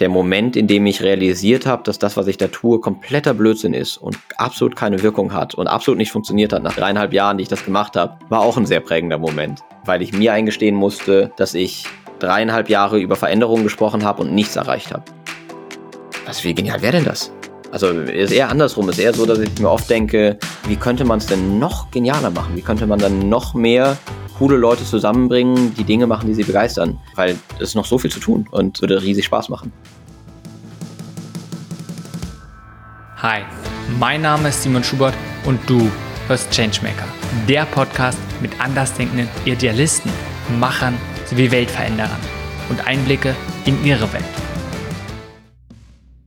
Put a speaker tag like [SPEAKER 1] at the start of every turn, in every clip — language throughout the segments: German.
[SPEAKER 1] der Moment, in dem ich realisiert habe, dass das, was ich da tue, kompletter Blödsinn ist und absolut keine Wirkung hat und absolut nicht funktioniert hat nach dreieinhalb Jahren, die ich das gemacht habe, war auch ein sehr prägender Moment, weil ich mir eingestehen musste, dass ich dreieinhalb Jahre über Veränderungen gesprochen habe und nichts erreicht habe. Was, wie genial wäre denn das? Also ist eher andersrum, ist eher so, dass ich mir oft denke, wie könnte man es denn noch genialer machen? Wie könnte man dann noch mehr coole Leute zusammenbringen, die Dinge machen, die sie begeistern? Weil es ist noch so viel zu tun und würde riesig Spaß machen.
[SPEAKER 2] Hi, mein Name ist Simon Schubert und du hörst Changemaker, der Podcast mit andersdenkenden Idealisten, Machern sowie Weltveränderern und Einblicke in ihre Welt.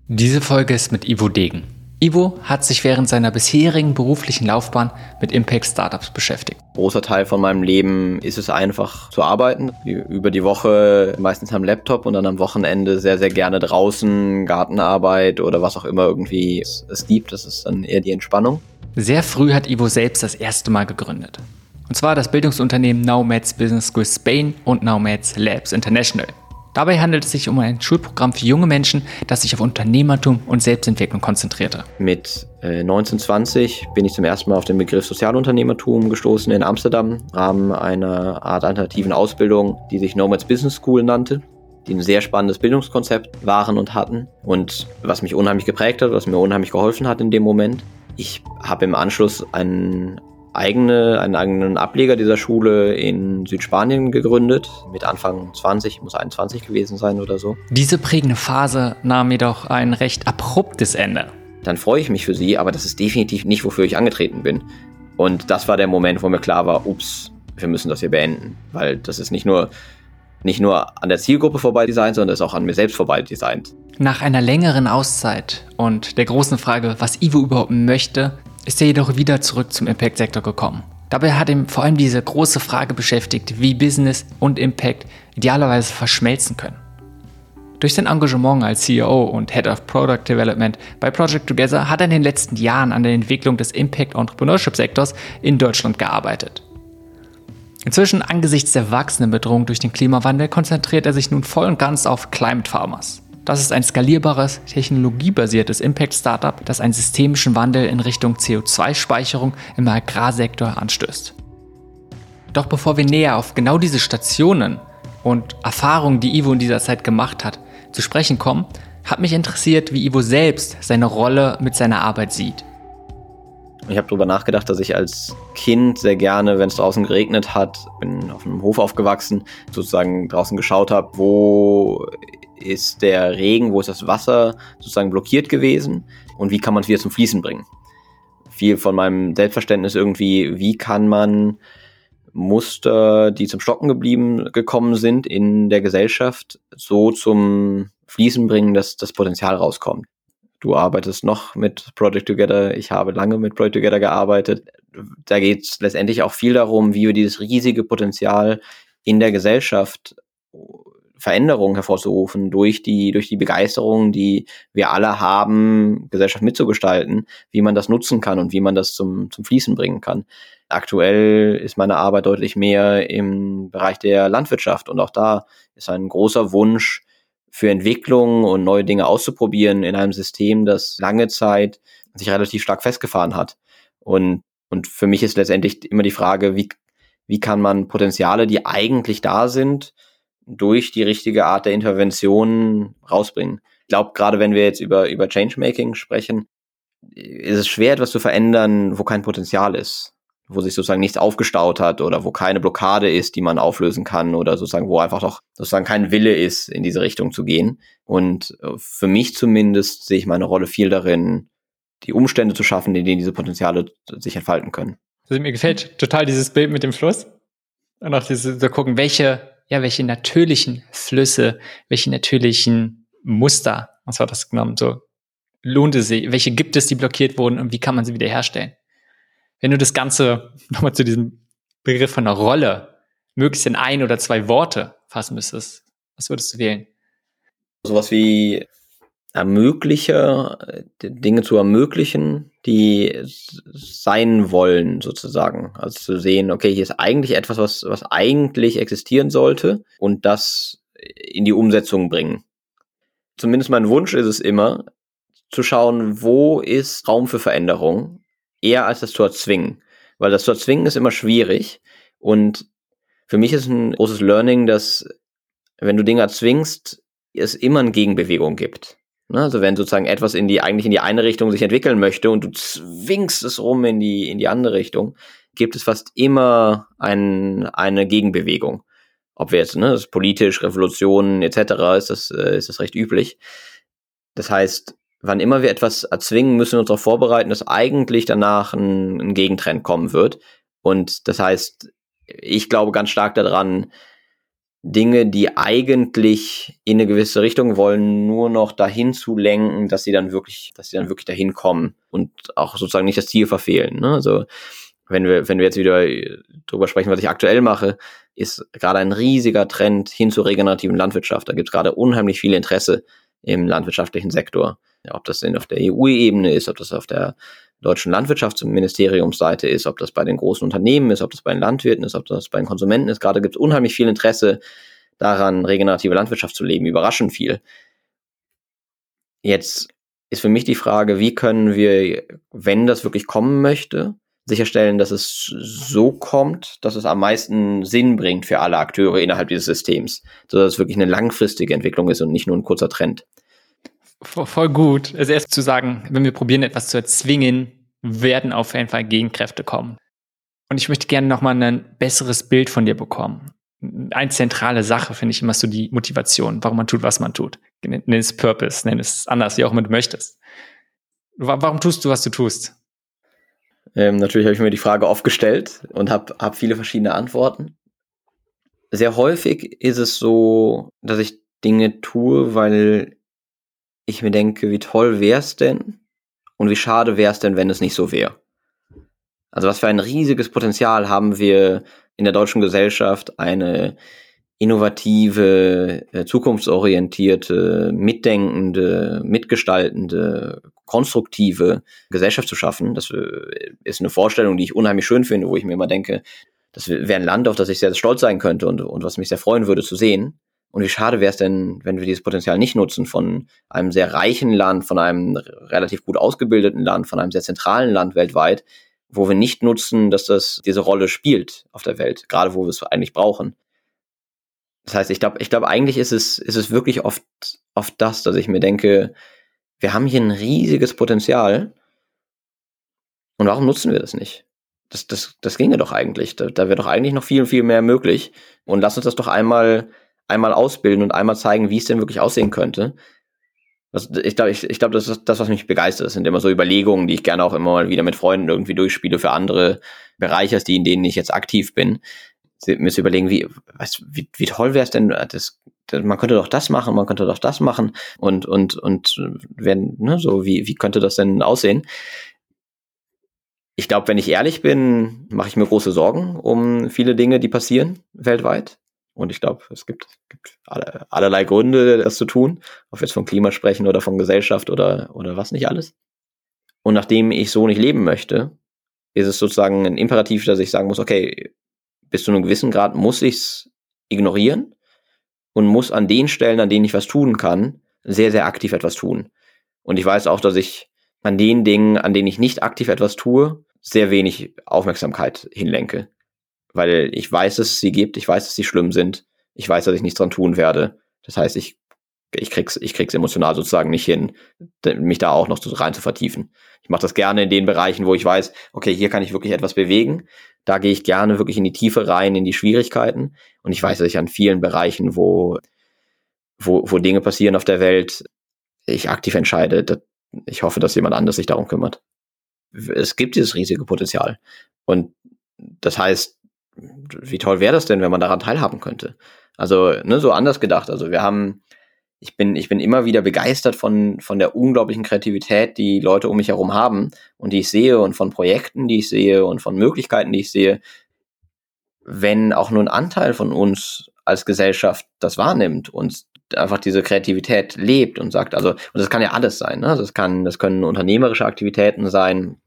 [SPEAKER 2] Diese Folge ist mit Ivo Degen. Ivo hat sich während seiner bisherigen beruflichen Laufbahn mit Impact Startups beschäftigt.
[SPEAKER 1] Großer Teil von meinem Leben ist es einfach zu arbeiten. Über die Woche meistens am Laptop und dann am Wochenende sehr, sehr gerne draußen, Gartenarbeit oder was auch immer irgendwie es, es gibt. Das ist dann eher die Entspannung.
[SPEAKER 2] Sehr früh hat Ivo selbst das erste Mal gegründet. Und zwar das Bildungsunternehmen Nomads Business School Spain und Nomads Labs International. Dabei handelt es sich um ein Schulprogramm für junge Menschen, das sich auf Unternehmertum und Selbstentwicklung konzentrierte.
[SPEAKER 1] Mit äh, 1920 bin ich zum ersten Mal auf den Begriff Sozialunternehmertum gestoßen in Amsterdam im Rahmen einer Art alternativen Ausbildung, die sich Nomads Business School nannte die ein sehr spannendes Bildungskonzept waren und hatten und was mich unheimlich geprägt hat, was mir unheimlich geholfen hat in dem Moment. Ich habe im Anschluss einen eigene, einen eigenen Ableger dieser Schule in Südspanien gegründet, mit Anfang 20, muss 21 gewesen sein oder so.
[SPEAKER 2] Diese prägende Phase nahm jedoch ein recht abruptes Ende.
[SPEAKER 1] Dann freue ich mich für sie, aber das ist definitiv nicht, wofür ich angetreten bin. Und das war der Moment, wo mir klar war, ups, wir müssen das hier beenden, weil das ist nicht nur nicht nur an der Zielgruppe vorbei designt, sondern ist auch an mir selbst vorbei designt.
[SPEAKER 2] Nach einer längeren Auszeit und der großen Frage, was Ivo überhaupt möchte, ist er jedoch wieder zurück zum Impact-Sektor gekommen. Dabei hat ihn vor allem diese große Frage beschäftigt, wie Business und Impact idealerweise verschmelzen können. Durch sein Engagement als CEO und Head of Product Development bei Project Together hat er in den letzten Jahren an der Entwicklung des Impact Entrepreneurship Sektors in Deutschland gearbeitet. Inzwischen angesichts der wachsenden Bedrohung durch den Klimawandel konzentriert er sich nun voll und ganz auf Climate Farmers. Das ist ein skalierbares, technologiebasiertes Impact-Startup, das einen systemischen Wandel in Richtung CO2-Speicherung im Agrarsektor anstößt. Doch bevor wir näher auf genau diese Stationen und Erfahrungen, die Ivo in dieser Zeit gemacht hat, zu sprechen kommen, hat mich interessiert, wie Ivo selbst seine Rolle mit seiner Arbeit sieht.
[SPEAKER 1] Ich habe darüber nachgedacht, dass ich als Kind sehr gerne, wenn es draußen geregnet hat, bin auf einem Hof aufgewachsen, sozusagen draußen geschaut habe, wo ist der Regen, wo ist das Wasser sozusagen blockiert gewesen und wie kann man es wieder zum Fließen bringen. Viel von meinem Selbstverständnis irgendwie, wie kann man Muster, die zum Stocken geblieben gekommen sind in der Gesellschaft, so zum Fließen bringen, dass das Potenzial rauskommt. Du arbeitest noch mit Project Together, ich habe lange mit Project Together gearbeitet. Da geht es letztendlich auch viel darum, wie wir dieses riesige Potenzial in der Gesellschaft Veränderungen hervorzurufen durch die, durch die Begeisterung, die wir alle haben, Gesellschaft mitzugestalten, wie man das nutzen kann und wie man das zum, zum Fließen bringen kann. Aktuell ist meine Arbeit deutlich mehr im Bereich der Landwirtschaft und auch da ist ein großer Wunsch für Entwicklung und neue Dinge auszuprobieren in einem System, das lange Zeit sich relativ stark festgefahren hat. Und, und für mich ist letztendlich immer die Frage, wie, wie kann man Potenziale, die eigentlich da sind, durch die richtige Art der Intervention rausbringen. Ich glaube, gerade wenn wir jetzt über, über Changemaking sprechen, ist es schwer, etwas zu verändern, wo kein Potenzial ist, wo sich sozusagen nichts aufgestaut hat oder wo keine Blockade ist, die man auflösen kann oder sozusagen, wo einfach doch sozusagen kein Wille ist, in diese Richtung zu gehen. Und äh, für mich zumindest sehe ich meine Rolle viel darin, die Umstände zu schaffen, in denen diese Potenziale sich entfalten können.
[SPEAKER 2] Also mir gefällt total dieses Bild mit dem Fluss. Und auch diese, zu gucken, welche ja, welche natürlichen Flüsse, welche natürlichen Muster, was war das genommen, so lohnt es sich, welche gibt es, die blockiert wurden und wie kann man sie wiederherstellen? Wenn du das Ganze nochmal zu diesem Begriff von einer Rolle möglichst in ein oder zwei Worte fassen müsstest, was würdest du wählen?
[SPEAKER 1] Sowas wie Ermöglicher, Dinge zu ermöglichen, die sein wollen, sozusagen. Also zu sehen, okay, hier ist eigentlich etwas, was, was eigentlich existieren sollte und das in die Umsetzung bringen. zumindest mein Wunsch ist es immer, zu schauen, wo ist Raum für Veränderung, eher als das zu erzwingen. Weil das zu erzwingen ist immer schwierig. Und für mich ist ein großes Learning, dass wenn du Dinge erzwingst, es immer eine Gegenbewegung gibt. Ne, also wenn sozusagen etwas in die, eigentlich in die eine Richtung sich entwickeln möchte und du zwingst es rum in die, in die andere Richtung, gibt es fast immer ein, eine Gegenbewegung. Ob wir jetzt, ne, das ist politisch, Revolutionen etc., ist das, äh, ist das recht üblich. Das heißt, wann immer wir etwas erzwingen, müssen wir uns darauf vorbereiten, dass eigentlich danach ein, ein Gegentrend kommen wird. Und das heißt, ich glaube ganz stark daran, Dinge, die eigentlich in eine gewisse Richtung wollen, nur noch dahin zu lenken, dass sie dann wirklich, dass sie dann wirklich dahin kommen und auch sozusagen nicht das Ziel verfehlen. Ne? Also wenn wir, wenn wir jetzt wieder drüber sprechen, was ich aktuell mache, ist gerade ein riesiger Trend hin zur regenerativen Landwirtschaft. Da gibt es gerade unheimlich viel Interesse im landwirtschaftlichen Sektor. Ob das denn auf der EU-Ebene ist, ob das auf der deutschen Landwirtschaftsministeriumsseite ist, ob das bei den großen Unternehmen ist, ob das bei den Landwirten ist, ob das bei den Konsumenten ist. Gerade gibt es unheimlich viel Interesse daran, regenerative Landwirtschaft zu leben, überraschend viel. Jetzt ist für mich die Frage, wie können wir, wenn das wirklich kommen möchte, sicherstellen, dass es so kommt, dass es am meisten Sinn bringt für alle Akteure innerhalb dieses Systems, sodass es wirklich eine langfristige Entwicklung ist und nicht nur ein kurzer Trend.
[SPEAKER 2] Voll gut. Also erst zu sagen, wenn wir probieren, etwas zu erzwingen, werden auf jeden Fall Gegenkräfte kommen. Und ich möchte gerne nochmal ein besseres Bild von dir bekommen. Eine zentrale Sache finde ich immer so die Motivation, warum man tut, was man tut. Nenn es Purpose, nenn es anders, wie auch immer du möchtest. Warum tust du, was du tust?
[SPEAKER 1] Ähm, natürlich habe ich mir die Frage oft gestellt und habe hab viele verschiedene Antworten. Sehr häufig ist es so, dass ich Dinge tue, weil ich mir denke, wie toll wäre es denn und wie schade wäre es denn, wenn es nicht so wäre. Also was für ein riesiges Potenzial haben wir in der deutschen Gesellschaft, eine innovative, äh, zukunftsorientierte, mitdenkende, mitgestaltende, konstruktive Gesellschaft zu schaffen. Das äh, ist eine Vorstellung, die ich unheimlich schön finde, wo ich mir immer denke, das wäre ein Land, auf das ich sehr, sehr stolz sein könnte und, und was mich sehr freuen würde zu sehen. Und wie schade wäre es denn, wenn wir dieses Potenzial nicht nutzen von einem sehr reichen Land, von einem relativ gut ausgebildeten Land, von einem sehr zentralen Land weltweit, wo wir nicht nutzen, dass das diese Rolle spielt auf der Welt, gerade wo wir es eigentlich brauchen. Das heißt, ich glaube, ich glaube, eigentlich ist es, ist es wirklich oft, oft das, dass ich mir denke, wir haben hier ein riesiges Potenzial. Und warum nutzen wir das nicht? Das, das, das ginge doch eigentlich. Da, da wäre doch eigentlich noch viel, viel mehr möglich. Und lass uns das doch einmal einmal ausbilden und einmal zeigen, wie es denn wirklich aussehen könnte. Das, ich glaube, ich, ich glaub, das ist das, was mich begeistert. Das sind immer so Überlegungen, die ich gerne auch immer mal wieder mit Freunden irgendwie durchspiele für andere Bereiche, die, in denen ich jetzt aktiv bin. Mir zu überlegen, wie, was, wie, wie toll wäre es denn, das, man könnte doch das machen, man könnte doch das machen und, und, und wenn, ne, so, wie, wie könnte das denn aussehen? Ich glaube, wenn ich ehrlich bin, mache ich mir große Sorgen um viele Dinge, die passieren weltweit. Und ich glaube, es gibt, gibt alle, allerlei Gründe, das zu tun, ob wir jetzt von Klima sprechen oder von Gesellschaft oder, oder was nicht alles. Und nachdem ich so nicht leben möchte, ist es sozusagen ein Imperativ, dass ich sagen muss, okay, bis zu einem gewissen Grad muss ich es ignorieren und muss an den Stellen, an denen ich was tun kann, sehr, sehr aktiv etwas tun. Und ich weiß auch, dass ich an den Dingen, an denen ich nicht aktiv etwas tue, sehr wenig Aufmerksamkeit hinlenke weil ich weiß, dass es sie gibt, ich weiß, dass sie schlimm sind, ich weiß, dass ich nichts dran tun werde. Das heißt, ich, ich krieg's, ich krieg's emotional sozusagen nicht hin, mich da auch noch rein zu vertiefen. Ich mache das gerne in den Bereichen, wo ich weiß, okay, hier kann ich wirklich etwas bewegen. Da gehe ich gerne wirklich in die Tiefe rein, in die Schwierigkeiten. Und ich weiß, dass ich an vielen Bereichen, wo, wo, wo Dinge passieren auf der Welt, ich aktiv entscheide. Ich hoffe, dass jemand anders sich darum kümmert. Es gibt dieses riesige Potenzial. Und das heißt, wie toll wäre das denn, wenn man daran teilhaben könnte? Also, ne, so anders gedacht. Also wir haben, ich bin, ich bin immer wieder begeistert von, von der unglaublichen Kreativität, die Leute um mich herum haben und die ich sehe und von Projekten, die ich sehe und von Möglichkeiten, die ich sehe. Wenn auch nur ein Anteil von uns als Gesellschaft das wahrnimmt und einfach diese Kreativität lebt und sagt, also, und das kann ja alles sein, ne? Das kann, das können unternehmerische Aktivitäten sein,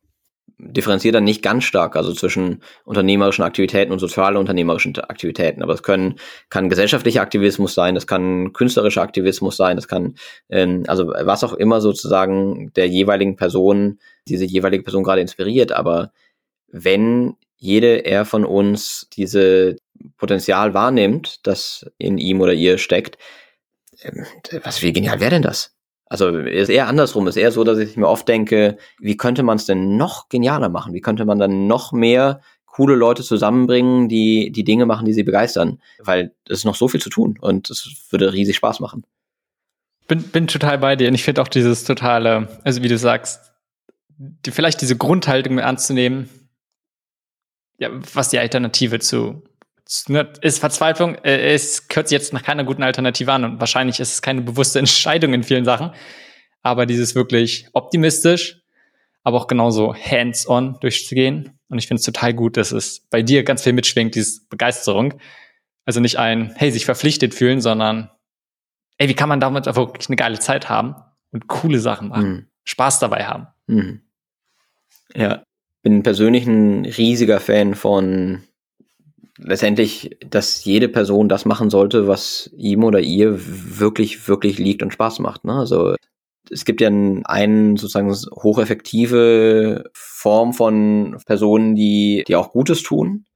[SPEAKER 1] differenziert dann nicht ganz stark, also zwischen unternehmerischen Aktivitäten und soziale unternehmerischen Aktivitäten. Aber es können, kann gesellschaftlicher Aktivismus sein, das kann künstlerischer Aktivismus sein, das kann, ähm, also was auch immer sozusagen der jeweiligen Person, diese jeweilige Person gerade inspiriert. Aber wenn jede er von uns diese Potenzial wahrnimmt, das in ihm oder ihr steckt, ähm, was, wie genial wäre denn das? Also ist eher andersrum, ist eher so, dass ich mir oft denke, wie könnte man es denn noch genialer machen? Wie könnte man dann noch mehr coole Leute zusammenbringen, die die Dinge machen, die sie begeistern? Weil es ist noch so viel zu tun und es würde riesig Spaß machen.
[SPEAKER 2] Bin, bin total bei dir und ich finde auch dieses totale, also wie du sagst, die, vielleicht diese Grundhaltung anzunehmen, ja, was die Alternative zu ist Verzweiflung, äh, es hört sich jetzt nach keiner guten Alternative an und wahrscheinlich ist es keine bewusste Entscheidung in vielen Sachen. Aber dieses wirklich optimistisch, aber auch genauso hands-on durchzugehen. Und ich finde es total gut, dass es bei dir ganz viel mitschwingt, diese Begeisterung. Also nicht ein, hey, sich verpflichtet fühlen, sondern, ey, wie kann man damit wirklich eine geile Zeit haben und coole Sachen machen, mhm. Spaß dabei haben. Mhm.
[SPEAKER 1] Ja, bin persönlich ein riesiger Fan von letztendlich, dass jede Person das machen sollte, was ihm oder ihr wirklich, wirklich liegt und Spaß macht. Ne? Also es gibt ja einen sozusagen hocheffektive Form von Personen, die, die auch Gutes tun,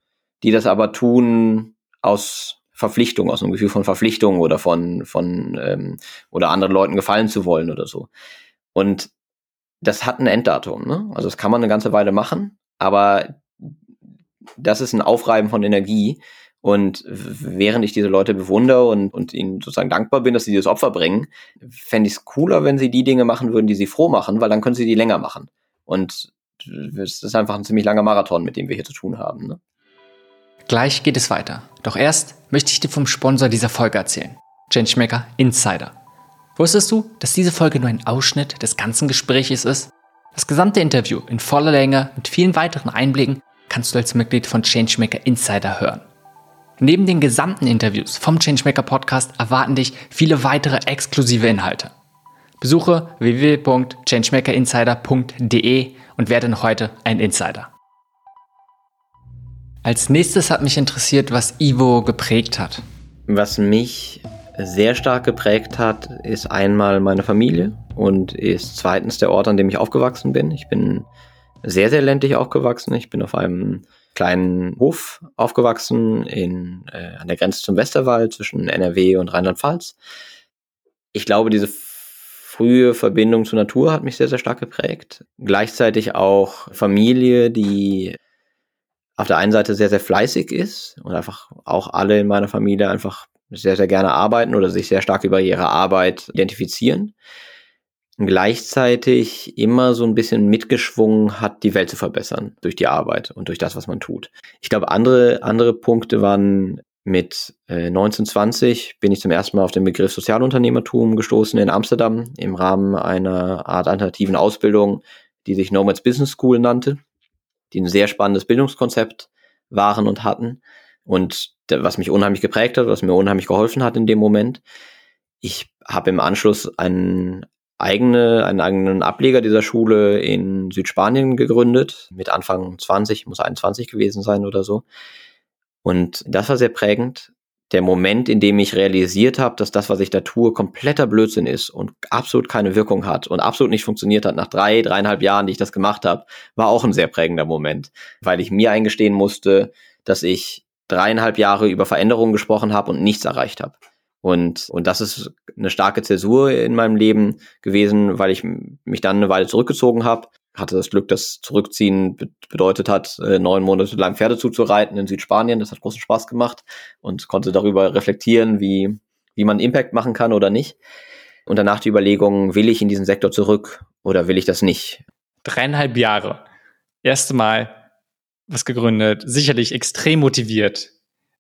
[SPEAKER 1] die das aber tun aus Verpflichtung, aus einem Gefühl von Verpflichtung oder von, von ähm, oder anderen Leuten gefallen zu wollen oder so. Und das hat ein Enddatum, ne? Also das kann man eine ganze Weile machen, aber das ist ein Aufreiben von Energie. Und während ich diese Leute bewundere und, und ihnen sozusagen dankbar bin, dass sie dieses Opfer bringen, fände ich es cooler, wenn sie die Dinge machen würden, die sie froh machen, weil dann können sie die länger machen. Und es ist einfach ein ziemlich langer Marathon, mit dem wir hier zu tun haben. Ne?
[SPEAKER 2] Gleich geht es weiter. Doch erst möchte ich dir vom Sponsor dieser Folge erzählen. Changemaker Insider. Wusstest du, dass diese Folge nur ein Ausschnitt des ganzen Gespräches ist? Das gesamte Interview in voller Länge mit vielen weiteren Einblicken kannst du als Mitglied von Changemaker Insider hören. Neben den gesamten Interviews vom Changemaker Podcast erwarten dich viele weitere exklusive Inhalte. Besuche www.changemakerinsider.de und werde heute ein Insider. Als nächstes hat mich interessiert, was Ivo geprägt hat.
[SPEAKER 1] Was mich sehr stark geprägt hat, ist einmal meine Familie und ist zweitens der Ort, an dem ich aufgewachsen bin. Ich bin sehr, sehr ländlich aufgewachsen. Ich bin auf einem kleinen Hof aufgewachsen in, äh, an der Grenze zum Westerwald zwischen NRW und Rheinland-Pfalz. Ich glaube, diese frühe Verbindung zur Natur hat mich sehr, sehr stark geprägt. Gleichzeitig auch Familie, die auf der einen Seite sehr, sehr fleißig ist und einfach auch alle in meiner Familie einfach sehr, sehr gerne arbeiten oder sich sehr stark über ihre Arbeit identifizieren gleichzeitig immer so ein bisschen mitgeschwungen hat, die Welt zu verbessern durch die Arbeit und durch das, was man tut. Ich glaube, andere, andere Punkte waren mit äh, 1920 bin ich zum ersten Mal auf den Begriff Sozialunternehmertum gestoßen in Amsterdam im Rahmen einer Art alternativen Ausbildung, die sich Nomads Business School nannte, die ein sehr spannendes Bildungskonzept waren und hatten und was mich unheimlich geprägt hat, was mir unheimlich geholfen hat in dem Moment. Ich habe im Anschluss einen eigene, einen eigenen Ableger dieser Schule in Südspanien gegründet, mit Anfang 20, muss 21 gewesen sein oder so. Und das war sehr prägend. Der Moment, in dem ich realisiert habe, dass das, was ich da tue, kompletter Blödsinn ist und absolut keine Wirkung hat und absolut nicht funktioniert hat, nach drei, dreieinhalb Jahren, die ich das gemacht habe, war auch ein sehr prägender Moment, weil ich mir eingestehen musste, dass ich dreieinhalb Jahre über Veränderungen gesprochen habe und nichts erreicht habe. Und, und das ist eine starke Zäsur in meinem Leben gewesen, weil ich mich dann eine Weile zurückgezogen habe. Hatte das Glück, dass Zurückziehen bedeutet hat, äh, neun Monate lang Pferde zuzureiten in Südspanien. Das hat großen Spaß gemacht und konnte darüber reflektieren, wie, wie man Impact machen kann oder nicht. Und danach die Überlegung, will ich in diesen Sektor zurück oder will ich das nicht?
[SPEAKER 2] Dreieinhalb Jahre. Erste Mal was gegründet, sicherlich extrem motiviert,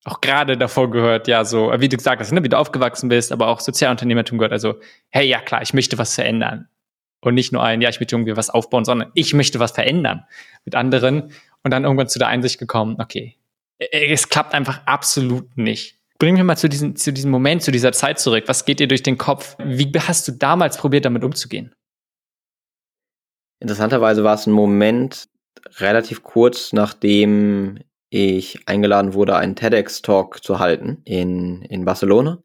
[SPEAKER 2] auch gerade davor gehört, ja, so, wie du gesagt hast, ne, wie du aufgewachsen bist, aber auch Sozialunternehmertum gehört. Also, hey, ja klar, ich möchte was verändern. Und nicht nur ein, ja, ich möchte irgendwie was aufbauen, sondern ich möchte was verändern mit anderen. Und dann irgendwann zu der Einsicht gekommen, okay, es klappt einfach absolut nicht. Bring mich mal zu diesem, zu diesem Moment, zu dieser Zeit zurück. Was geht dir durch den Kopf? Wie hast du damals probiert, damit umzugehen?
[SPEAKER 1] Interessanterweise war es ein Moment, relativ kurz nachdem ich eingeladen wurde, einen TEDx-Talk zu halten in, in Barcelona.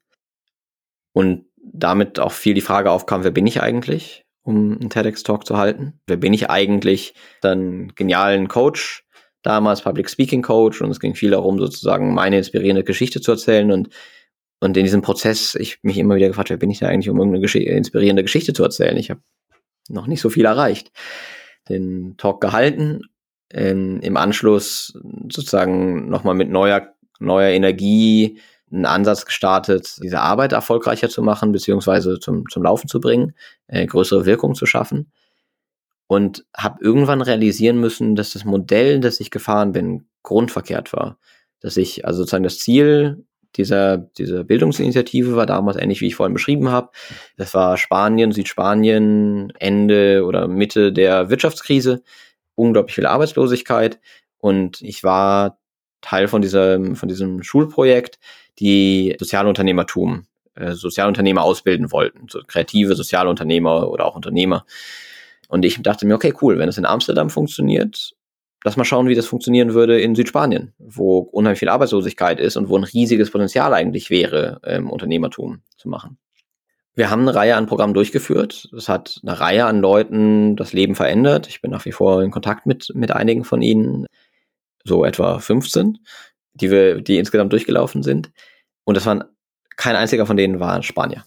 [SPEAKER 1] Und damit auch viel die Frage aufkam, wer bin ich eigentlich, um einen TEDx-Talk zu halten? Wer bin ich eigentlich? Dann genialen Coach, damals Public Speaking Coach, und es ging viel darum, sozusagen meine inspirierende Geschichte zu erzählen und und in diesem Prozess, ich mich immer wieder gefragt, wer bin ich da eigentlich, um irgendeine Gesch inspirierende Geschichte zu erzählen? Ich habe noch nicht so viel erreicht. Den Talk gehalten in, im Anschluss sozusagen nochmal mit neuer, neuer Energie einen Ansatz gestartet, diese Arbeit erfolgreicher zu machen, beziehungsweise zum, zum Laufen zu bringen, äh, größere Wirkung zu schaffen. Und habe irgendwann realisieren müssen, dass das Modell, das ich gefahren bin, grundverkehrt war. Dass ich, also sozusagen das Ziel dieser, dieser Bildungsinitiative war damals ähnlich, wie ich vorhin beschrieben habe. Das war Spanien, Südspanien, Ende oder Mitte der Wirtschaftskrise unglaublich viel Arbeitslosigkeit und ich war Teil von diesem, von diesem Schulprojekt, die Sozialunternehmertum, äh, Sozialunternehmer ausbilden wollten, so kreative Sozialunternehmer oder auch Unternehmer. Und ich dachte mir, okay, cool, wenn es in Amsterdam funktioniert, lass mal schauen, wie das funktionieren würde in Südspanien, wo unheimlich viel Arbeitslosigkeit ist und wo ein riesiges Potenzial eigentlich wäre, ähm, Unternehmertum zu machen. Wir haben eine Reihe an Programmen durchgeführt. Es hat eine Reihe an Leuten das Leben verändert. Ich bin nach wie vor in Kontakt mit, mit einigen von ihnen, so etwa 15, die wir, die insgesamt durchgelaufen sind. Und das waren, kein einziger von denen war Spanier.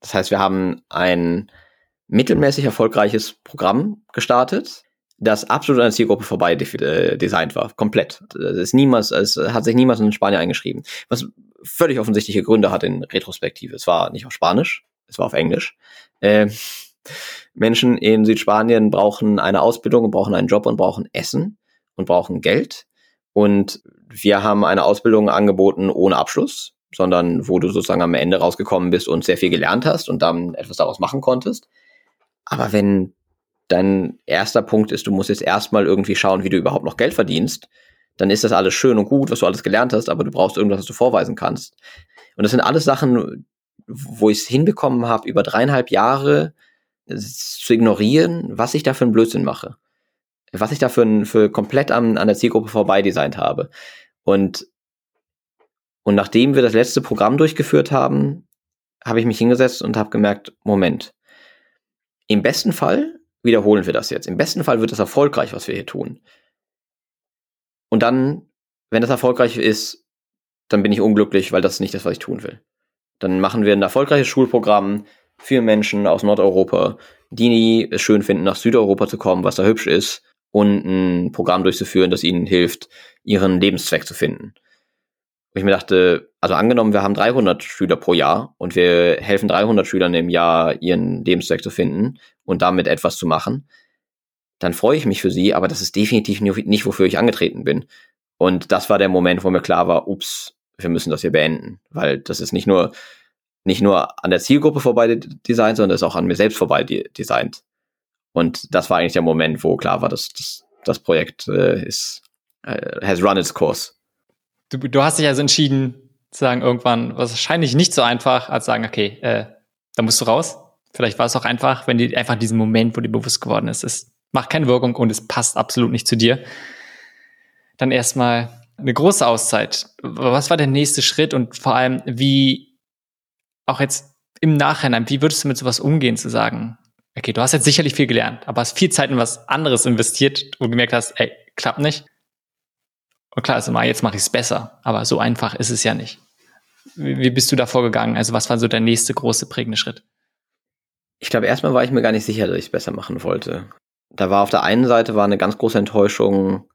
[SPEAKER 1] Das heißt, wir haben ein mittelmäßig erfolgreiches Programm gestartet, das absolut an der Zielgruppe vorbei äh, designt war. Komplett. Es ist niemals, es hat sich niemals in Spanier eingeschrieben. Was völlig offensichtliche Gründe hat in Retrospektive. Es war nicht auf Spanisch, es war auf Englisch. Äh, Menschen in Südspanien brauchen eine Ausbildung brauchen einen Job und brauchen Essen und brauchen Geld. Und wir haben eine Ausbildung angeboten ohne Abschluss, sondern wo du sozusagen am Ende rausgekommen bist und sehr viel gelernt hast und dann etwas daraus machen konntest. Aber wenn dein erster Punkt ist, du musst jetzt erstmal irgendwie schauen, wie du überhaupt noch Geld verdienst, dann ist das alles schön und gut, was du alles gelernt hast, aber du brauchst irgendwas, was du vorweisen kannst. Und das sind alles Sachen, wo ich es hinbekommen habe, über dreieinhalb Jahre zu ignorieren, was ich da für einen Blödsinn mache. Was ich da für, für komplett an, an der Zielgruppe vorbei designt habe. Und, und nachdem wir das letzte Programm durchgeführt haben, habe ich mich hingesetzt und habe gemerkt, Moment, im besten Fall wiederholen wir das jetzt. Im besten Fall wird es erfolgreich, was wir hier tun. Und dann, wenn das erfolgreich ist, dann bin ich unglücklich, weil das ist nicht das, was ich tun will. Dann machen wir ein erfolgreiches Schulprogramm für Menschen aus Nordeuropa, die es schön finden, nach Südeuropa zu kommen, was da hübsch ist, und ein Programm durchzuführen, das ihnen hilft, ihren Lebenszweck zu finden. Und ich mir dachte, also angenommen, wir haben 300 Schüler pro Jahr und wir helfen 300 Schülern im Jahr, ihren Lebenszweck zu finden und damit etwas zu machen, dann freue ich mich für sie, aber das ist definitiv nicht, wofür ich angetreten bin. Und das war der Moment, wo mir klar war, ups, wir müssen das hier beenden, weil das ist nicht nur nicht nur an der Zielgruppe vorbei designt, sondern ist auch an mir selbst vorbei designt. Und das war eigentlich der Moment, wo klar war, dass das, das Projekt äh, ist äh, has run its course.
[SPEAKER 2] Du, du hast dich also entschieden, zu sagen, irgendwann wahrscheinlich nicht so einfach, als sagen, okay, äh, da musst du raus. Vielleicht war es auch einfach, wenn dir einfach diesen Moment, wo dir bewusst geworden ist, es macht keine Wirkung und es passt absolut nicht zu dir. Dann erstmal eine große Auszeit. Was war der nächste Schritt und vor allem, wie auch jetzt im Nachhinein, wie würdest du mit sowas umgehen, zu sagen, okay, du hast jetzt sicherlich viel gelernt, aber hast viel Zeit in was anderes investiert, du gemerkt hast, ey, klappt nicht. Und klar, also mal, jetzt mache ich es besser, aber so einfach ist es ja nicht. Wie, wie bist du da vorgegangen? Also was war so der nächste große prägende Schritt?
[SPEAKER 1] Ich glaube, erstmal war ich mir gar nicht sicher, dass ich es besser machen wollte. Da war auf der einen Seite war eine ganz große Enttäuschung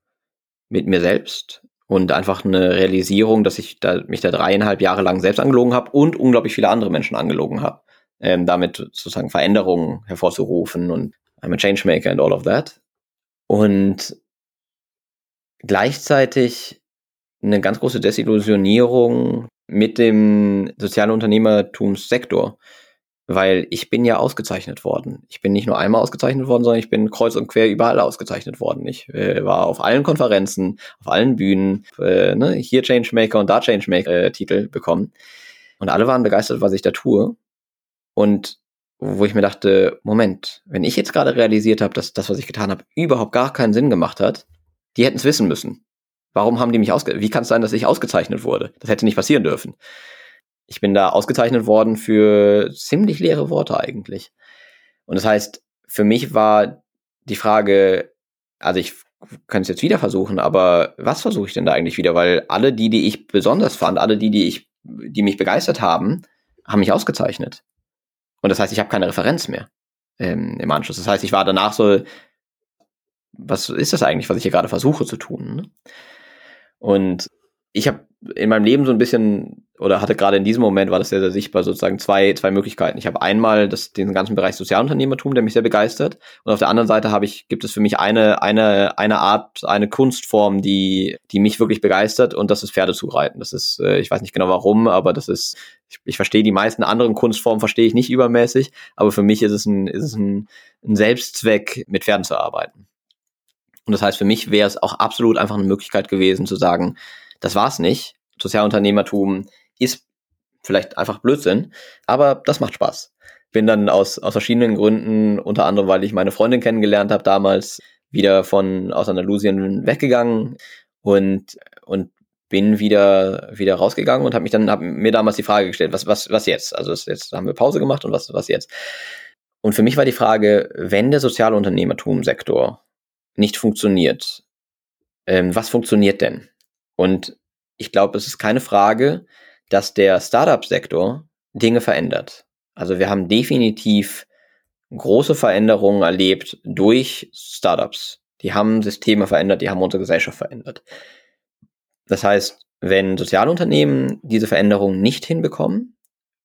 [SPEAKER 1] mit mir selbst und einfach eine Realisierung, dass ich da, mich da dreieinhalb Jahre lang selbst angelogen habe und unglaublich viele andere Menschen angelogen habe, ähm, damit sozusagen Veränderungen hervorzurufen und I'm a changemaker and all of that. Und gleichzeitig eine ganz große Desillusionierung mit dem sozialen Unternehmertumssektor weil ich bin ja ausgezeichnet worden. Ich bin nicht nur einmal ausgezeichnet worden, sondern ich bin kreuz und quer überall ausgezeichnet worden. Ich äh, war auf allen Konferenzen, auf allen Bühnen, äh, ne, hier Changemaker und da Changemaker äh, bekommen. Und alle waren begeistert, was ich da tue. Und wo ich mir dachte, Moment, wenn ich jetzt gerade realisiert habe, dass das, was ich getan habe, überhaupt gar keinen Sinn gemacht hat, die hätten es wissen müssen. Warum haben die mich ausge... Wie kann es sein, dass ich ausgezeichnet wurde? Das hätte nicht passieren dürfen. Ich bin da ausgezeichnet worden für ziemlich leere Worte eigentlich. Und das heißt, für mich war die Frage, also ich kann es jetzt wieder versuchen, aber was versuche ich denn da eigentlich wieder? Weil alle die, die ich besonders fand, alle die, die ich, die mich begeistert haben, haben mich ausgezeichnet. Und das heißt, ich habe keine Referenz mehr ähm, im Anschluss. Das heißt, ich war danach so, was ist das eigentlich, was ich hier gerade versuche zu tun? Ne? Und ich habe in meinem Leben so ein bisschen oder hatte gerade in diesem Moment war das sehr, sehr sichtbar sozusagen zwei, zwei Möglichkeiten. Ich habe einmal das, den ganzen Bereich Sozialunternehmertum, der mich sehr begeistert. Und auf der anderen Seite habe ich, gibt es für mich eine, eine, eine Art, eine Kunstform, die, die mich wirklich begeistert und das ist Pferde zu reiten. Das ist, äh, ich weiß nicht genau warum, aber das ist, ich, ich verstehe die meisten anderen Kunstformen verstehe ich nicht übermäßig, aber für mich ist es ein, ist es ein, ein Selbstzweck, mit Pferden zu arbeiten. Und das heißt, für mich wäre es auch absolut einfach eine Möglichkeit gewesen zu sagen, das war's nicht. Sozialunternehmertum ist vielleicht einfach Blödsinn, aber das macht Spaß. Bin dann aus, aus verschiedenen Gründen, unter anderem, weil ich meine Freundin kennengelernt habe damals, wieder von aus Andalusien weggegangen und, und bin wieder, wieder rausgegangen und habe mich dann, hab mir damals die Frage gestellt, was, was, was jetzt? Also jetzt haben wir Pause gemacht und was, was jetzt? Und für mich war die Frage, wenn der Sozialunternehmertum-Sektor nicht funktioniert, ähm, was funktioniert denn? Und ich glaube, es ist keine Frage, dass der Startup-Sektor Dinge verändert. Also wir haben definitiv große Veränderungen erlebt durch Startups. Die haben Systeme verändert, die haben unsere Gesellschaft verändert. Das heißt, wenn Sozialunternehmen diese Veränderungen nicht hinbekommen,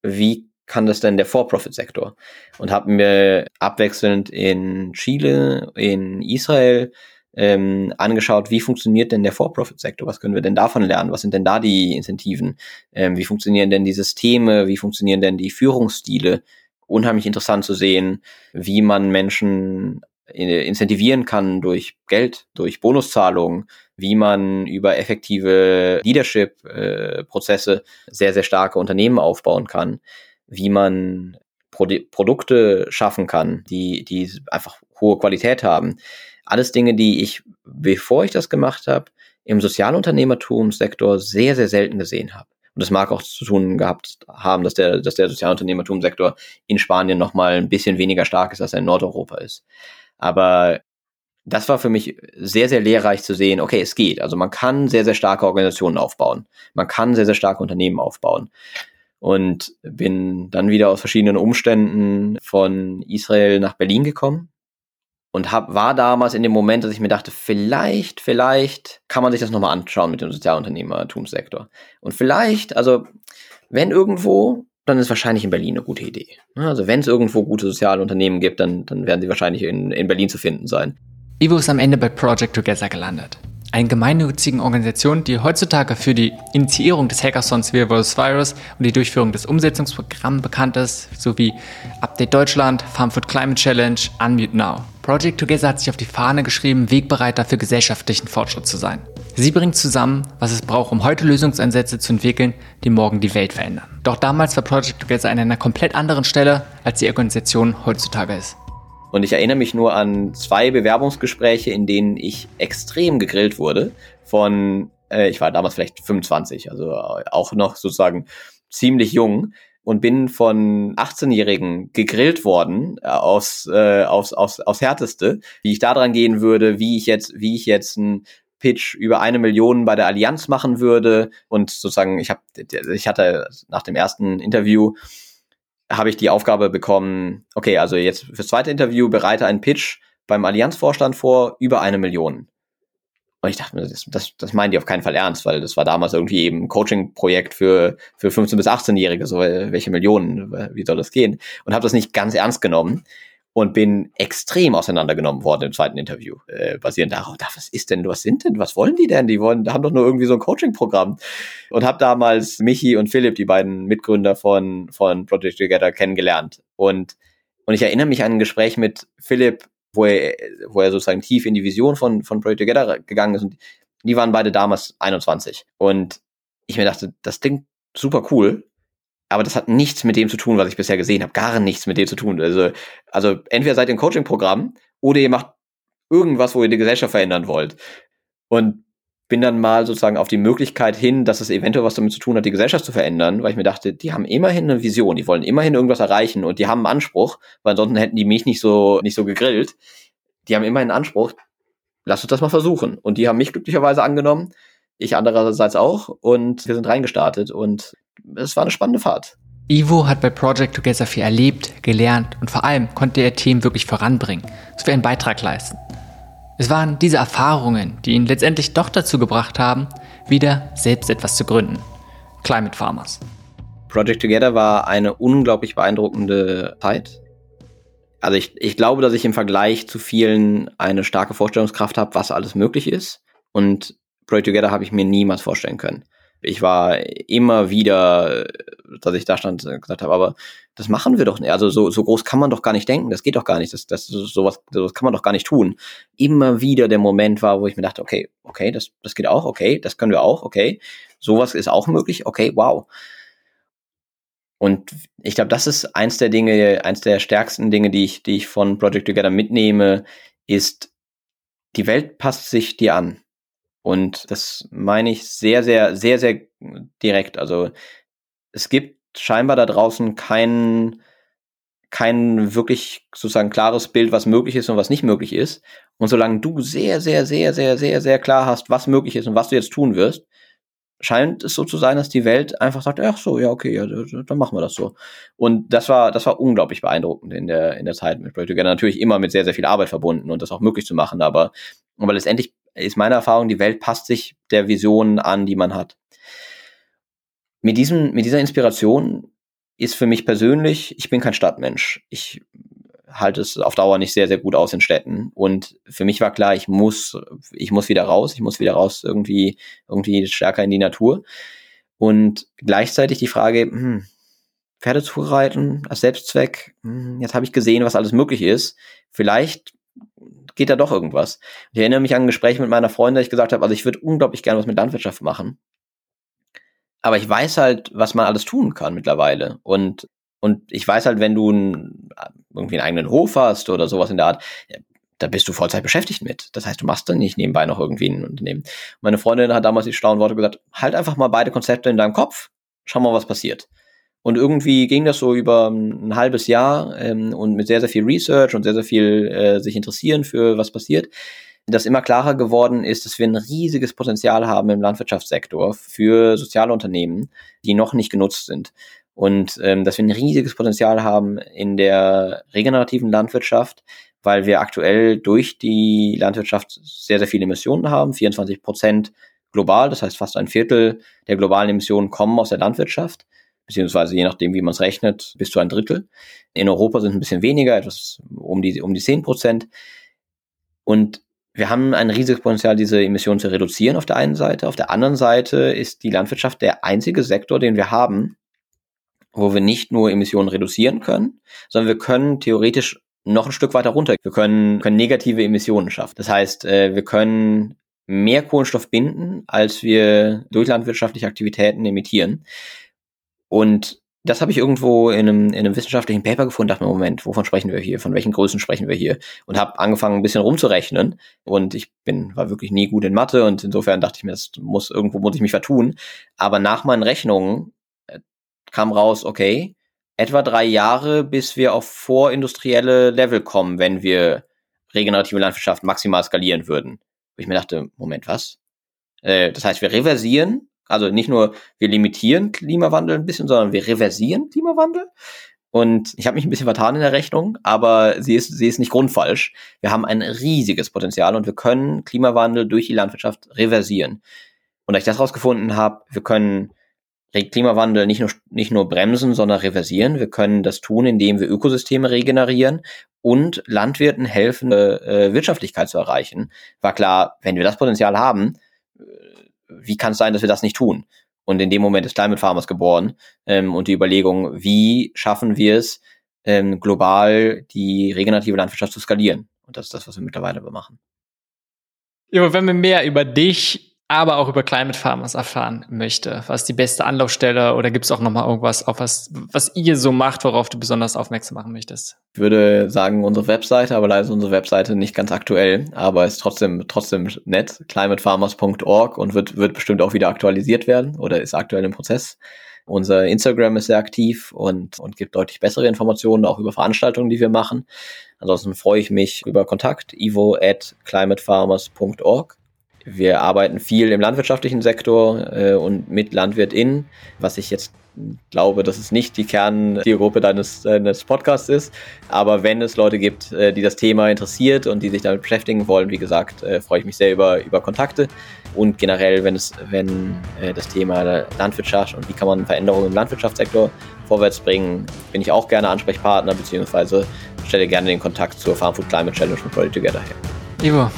[SPEAKER 1] wie kann das denn der For-Profit-Sektor? Und haben wir abwechselnd in Chile, in Israel, ähm, angeschaut, wie funktioniert denn der For-Profit-Sektor? Was können wir denn davon lernen? Was sind denn da die Incentiven? Ähm, wie funktionieren denn die Systeme? Wie funktionieren denn die Führungsstile? Unheimlich interessant zu sehen, wie man Menschen äh, incentivieren kann durch Geld, durch Bonuszahlungen, wie man über effektive Leadership-Prozesse äh, sehr, sehr starke Unternehmen aufbauen kann, wie man Pro Produkte schaffen kann, die, die einfach hohe Qualität haben. Alles Dinge, die ich, bevor ich das gemacht habe, im Sozialunternehmertumssektor sehr, sehr selten gesehen habe. Und das mag auch zu tun gehabt haben, dass der, dass der Sozialunternehmertumssektor in Spanien nochmal ein bisschen weniger stark ist, als er in Nordeuropa ist. Aber das war für mich sehr, sehr lehrreich zu sehen, okay, es geht. Also man kann sehr, sehr starke Organisationen aufbauen. Man kann sehr, sehr starke Unternehmen aufbauen. Und bin dann wieder aus verschiedenen Umständen von Israel nach Berlin gekommen und hab, war damals in dem Moment, dass ich mir dachte, vielleicht, vielleicht kann man sich das nochmal anschauen mit dem Sozialunternehmertumssektor. Und vielleicht, also wenn irgendwo, dann ist wahrscheinlich in Berlin eine gute Idee. Also wenn es irgendwo gute soziale Unternehmen gibt, dann, dann werden sie wahrscheinlich in, in Berlin zu finden sein.
[SPEAKER 2] Ivo ist am Ende bei Project Together gelandet. Eine gemeinnützige Organisation, die heutzutage für die Initiierung des Hackathons Via vs. Virus und die Durchführung des Umsetzungsprogramms bekannt ist, sowie Update Deutschland, Farm Food Climate Challenge, Unmute Now. Project Together hat sich auf die Fahne geschrieben, Wegbereiter für gesellschaftlichen Fortschritt zu sein. Sie bringt zusammen, was es braucht, um heute Lösungsansätze zu entwickeln, die morgen die Welt verändern. Doch damals war Project Together an einer komplett anderen Stelle, als die Organisation heutzutage ist.
[SPEAKER 1] Und ich erinnere mich nur an zwei Bewerbungsgespräche, in denen ich extrem gegrillt wurde von, äh, ich war damals vielleicht 25, also auch noch sozusagen ziemlich jung, und bin von 18-Jährigen gegrillt worden äh, aufs, äh, aufs, aufs, aufs Härteste, wie ich da dran gehen würde, wie ich jetzt, wie ich jetzt ein Pitch über eine Million bei der Allianz machen würde und sozusagen ich habe ich hatte nach dem ersten Interview habe ich die Aufgabe bekommen, okay, also jetzt fürs zweite Interview bereite einen Pitch beim Allianzvorstand vor über eine Million. Und ich dachte mir, das, das, das meinen die auf keinen Fall ernst, weil das war damals irgendwie eben ein Coaching-Projekt für, für 15- bis 18-Jährige, so welche Millionen, wie soll das gehen? Und habe das nicht ganz ernst genommen und bin extrem auseinandergenommen worden im zweiten Interview, äh, basierend darauf, was ist denn, was sind denn, was wollen die denn? Die wollen, haben doch nur irgendwie so ein Coaching-Programm. Und habe damals Michi und Philipp, die beiden Mitgründer von, von Project Together, kennengelernt. Und, und ich erinnere mich an ein Gespräch mit Philipp, wo er, wo er sozusagen tief in die Vision von, von Project Together gegangen ist. Und die waren beide damals 21. Und ich mir dachte, das klingt super cool. aber das hat nichts mit dem zu tun, was ich bisher gesehen habe. Gar nichts mit dem zu tun. Also, also entweder seid ihr ein Coaching-Programm oder ihr macht irgendwas, wo ihr die Gesellschaft verändern wollt. Und bin dann mal sozusagen auf die Möglichkeit hin, dass es eventuell was damit zu tun hat, die Gesellschaft zu verändern, weil ich mir dachte, die haben immerhin eine Vision, die wollen immerhin irgendwas erreichen und die haben einen Anspruch, weil ansonsten hätten die mich nicht so, nicht so gegrillt. Die haben immerhin einen Anspruch, lass uns das mal versuchen. Und die haben mich glücklicherweise angenommen, ich andererseits auch und wir sind reingestartet und es war eine spannende Fahrt.
[SPEAKER 2] Ivo hat bei Project Together viel erlebt, gelernt und vor allem konnte er Themen wirklich voranbringen, sowie einen Beitrag leisten. Es waren diese Erfahrungen, die ihn letztendlich doch dazu gebracht haben, wieder selbst etwas zu gründen. Climate Farmers.
[SPEAKER 1] Project Together war eine unglaublich beeindruckende Zeit. Also ich, ich glaube, dass ich im Vergleich zu vielen eine starke Vorstellungskraft habe, was alles möglich ist. Und Project Together habe ich mir niemals vorstellen können. Ich war immer wieder, dass ich da stand und gesagt habe, aber das machen wir doch nicht. Also so, so groß kann man doch gar nicht denken. Das geht doch gar nicht. Das, das, sowas, sowas kann man doch gar nicht tun. Immer wieder der Moment war, wo ich mir dachte, okay, okay, das, das geht auch, okay, das können wir auch, okay. Sowas ist auch möglich, okay, wow. Und ich glaube, das ist eins der Dinge, eins der stärksten Dinge, die ich, die ich von Project Together mitnehme, ist, die Welt passt sich dir an. Und das meine ich sehr, sehr, sehr, sehr direkt. Also es gibt scheinbar da draußen kein, kein wirklich sozusagen klares Bild, was möglich ist und was nicht möglich ist. Und solange du sehr, sehr, sehr, sehr, sehr, sehr klar hast, was möglich ist und was du jetzt tun wirst, scheint es so zu sein, dass die Welt einfach sagt, ach so, ja, okay, ja, dann machen wir das so. Und das war, das war unglaublich beeindruckend in der, in der Zeit mit Project Together. Natürlich immer mit sehr, sehr viel Arbeit verbunden und das auch möglich zu machen, aber, aber letztendlich ist meine Erfahrung, die Welt passt sich der Vision an, die man hat. Mit, diesem, mit dieser Inspiration ist für mich persönlich, ich bin kein Stadtmensch. Ich halte es auf Dauer nicht sehr, sehr gut aus in Städten. Und für mich war klar, ich muss, ich muss wieder raus, ich muss wieder raus irgendwie, irgendwie stärker in die Natur. Und gleichzeitig die Frage, hm, Pferde zu reiten als Selbstzweck, hm, jetzt habe ich gesehen, was alles möglich ist. Vielleicht geht da doch irgendwas. Ich erinnere mich an ein Gespräch mit meiner Freundin, ich gesagt habe, also ich würde unglaublich gerne was mit Landwirtschaft machen. Aber ich weiß halt, was man alles tun kann mittlerweile. Und, und ich weiß halt, wenn du ein, irgendwie einen eigenen Hof hast oder sowas in der Art, da bist du Vollzeit beschäftigt mit. Das heißt, du machst dann nicht nebenbei noch irgendwie ein Unternehmen. Meine Freundin hat damals die schlauen Worte gesagt, halt einfach mal beide Konzepte in deinem Kopf, schau mal, was passiert. Und irgendwie ging das so über ein halbes Jahr ähm, und mit sehr, sehr viel Research und sehr, sehr viel äh, sich interessieren für was passiert, dass immer klarer geworden ist, dass wir ein riesiges Potenzial haben im Landwirtschaftssektor für soziale Unternehmen, die noch nicht genutzt sind. Und ähm, dass wir ein riesiges Potenzial haben in der regenerativen Landwirtschaft, weil wir aktuell durch die Landwirtschaft sehr, sehr viele Emissionen haben, 24 Prozent global, das heißt fast ein Viertel der globalen Emissionen kommen aus der Landwirtschaft beziehungsweise je nachdem, wie man es rechnet, bis zu ein Drittel. In Europa sind es ein bisschen weniger, etwas um die, um die 10 Prozent. Und wir haben ein riesiges Potenzial, diese Emissionen zu reduzieren auf der einen Seite. Auf der anderen Seite ist die Landwirtschaft der einzige Sektor, den wir haben, wo wir nicht nur Emissionen reduzieren können, sondern wir können theoretisch noch ein Stück weiter runter. Wir können, können negative Emissionen schaffen. Das heißt, äh, wir können mehr Kohlenstoff binden, als wir durch landwirtschaftliche Aktivitäten emittieren. Und das habe ich irgendwo in einem, in einem wissenschaftlichen Paper gefunden, dachte mir, Moment, wovon sprechen wir hier? Von welchen Größen sprechen wir hier? Und habe angefangen, ein bisschen rumzurechnen. Und ich bin, war wirklich nie gut in Mathe und insofern dachte ich mir, das muss, irgendwo muss ich mich vertun. Aber nach meinen Rechnungen äh, kam raus, okay, etwa drei Jahre, bis wir auf vorindustrielle Level kommen, wenn wir regenerative Landwirtschaft maximal skalieren würden. Wo ich mir dachte, Moment, was? Äh, das heißt, wir reversieren also nicht nur wir limitieren Klimawandel ein bisschen, sondern wir reversieren Klimawandel. Und ich habe mich ein bisschen vertan in der Rechnung, aber sie ist, sie ist nicht grundfalsch. Wir haben ein riesiges Potenzial und wir können Klimawandel durch die Landwirtschaft reversieren. Und da ich das rausgefunden habe, wir können Klimawandel nicht nur, nicht nur bremsen, sondern reversieren. Wir können das tun, indem wir Ökosysteme regenerieren und Landwirten helfen, äh, Wirtschaftlichkeit zu erreichen. War klar, wenn wir das Potenzial haben, wie kann es sein, dass wir das nicht tun? Und in dem Moment ist Climate Farmers geboren ähm, und die Überlegung, wie schaffen wir es, ähm, global die regenerative Landwirtschaft zu skalieren? Und das ist das, was wir mittlerweile machen.
[SPEAKER 2] Ja, wenn wir mehr über dich aber auch über Climate Farmers erfahren möchte, was die beste Anlaufstelle oder gibt es auch nochmal irgendwas, auf was, was ihr so macht, worauf du besonders aufmerksam machen möchtest?
[SPEAKER 1] Ich würde sagen, unsere Webseite, aber leider ist unsere Webseite nicht ganz aktuell, aber ist trotzdem, trotzdem nett, climatefarmers.org und wird, wird bestimmt auch wieder aktualisiert werden oder ist aktuell im Prozess. Unser Instagram ist sehr aktiv und, und gibt deutlich bessere Informationen auch über Veranstaltungen, die wir machen. Ansonsten freue ich mich über Kontakt, ivo at climatefarmers.org wir arbeiten viel im landwirtschaftlichen Sektor äh, und mit LandwirtInnen, was ich jetzt glaube, dass es nicht die Kernzielgruppe deines, deines Podcasts ist. Aber wenn es Leute gibt, äh, die das Thema interessiert und die sich damit beschäftigen wollen, wie gesagt, äh, freue ich mich sehr über, über Kontakte. Und generell, wenn es, wenn äh, das Thema Landwirtschaft und wie kann man Veränderungen im Landwirtschaftssektor vorwärts bringen, bin ich auch gerne Ansprechpartner, beziehungsweise stelle gerne den Kontakt zur Farm Food Climate Challenge und Project Together her.
[SPEAKER 2] Ivo,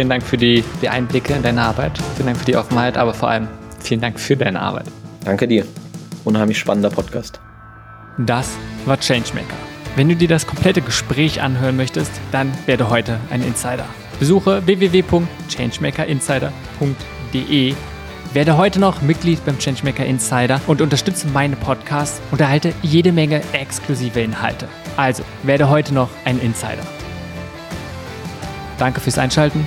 [SPEAKER 2] Vielen Dank für die, die Einblicke in deine Arbeit. Vielen Dank für die Offenheit, aber vor allem vielen Dank für deine Arbeit.
[SPEAKER 1] Danke dir. Unheimlich spannender Podcast.
[SPEAKER 2] Das war Changemaker. Wenn du dir das komplette Gespräch anhören möchtest, dann werde heute ein Insider. Besuche www.changemakerinsider.de. Werde heute noch Mitglied beim Changemaker Insider und unterstütze meine Podcasts und erhalte jede Menge exklusive Inhalte. Also werde heute noch ein Insider. Danke fürs Einschalten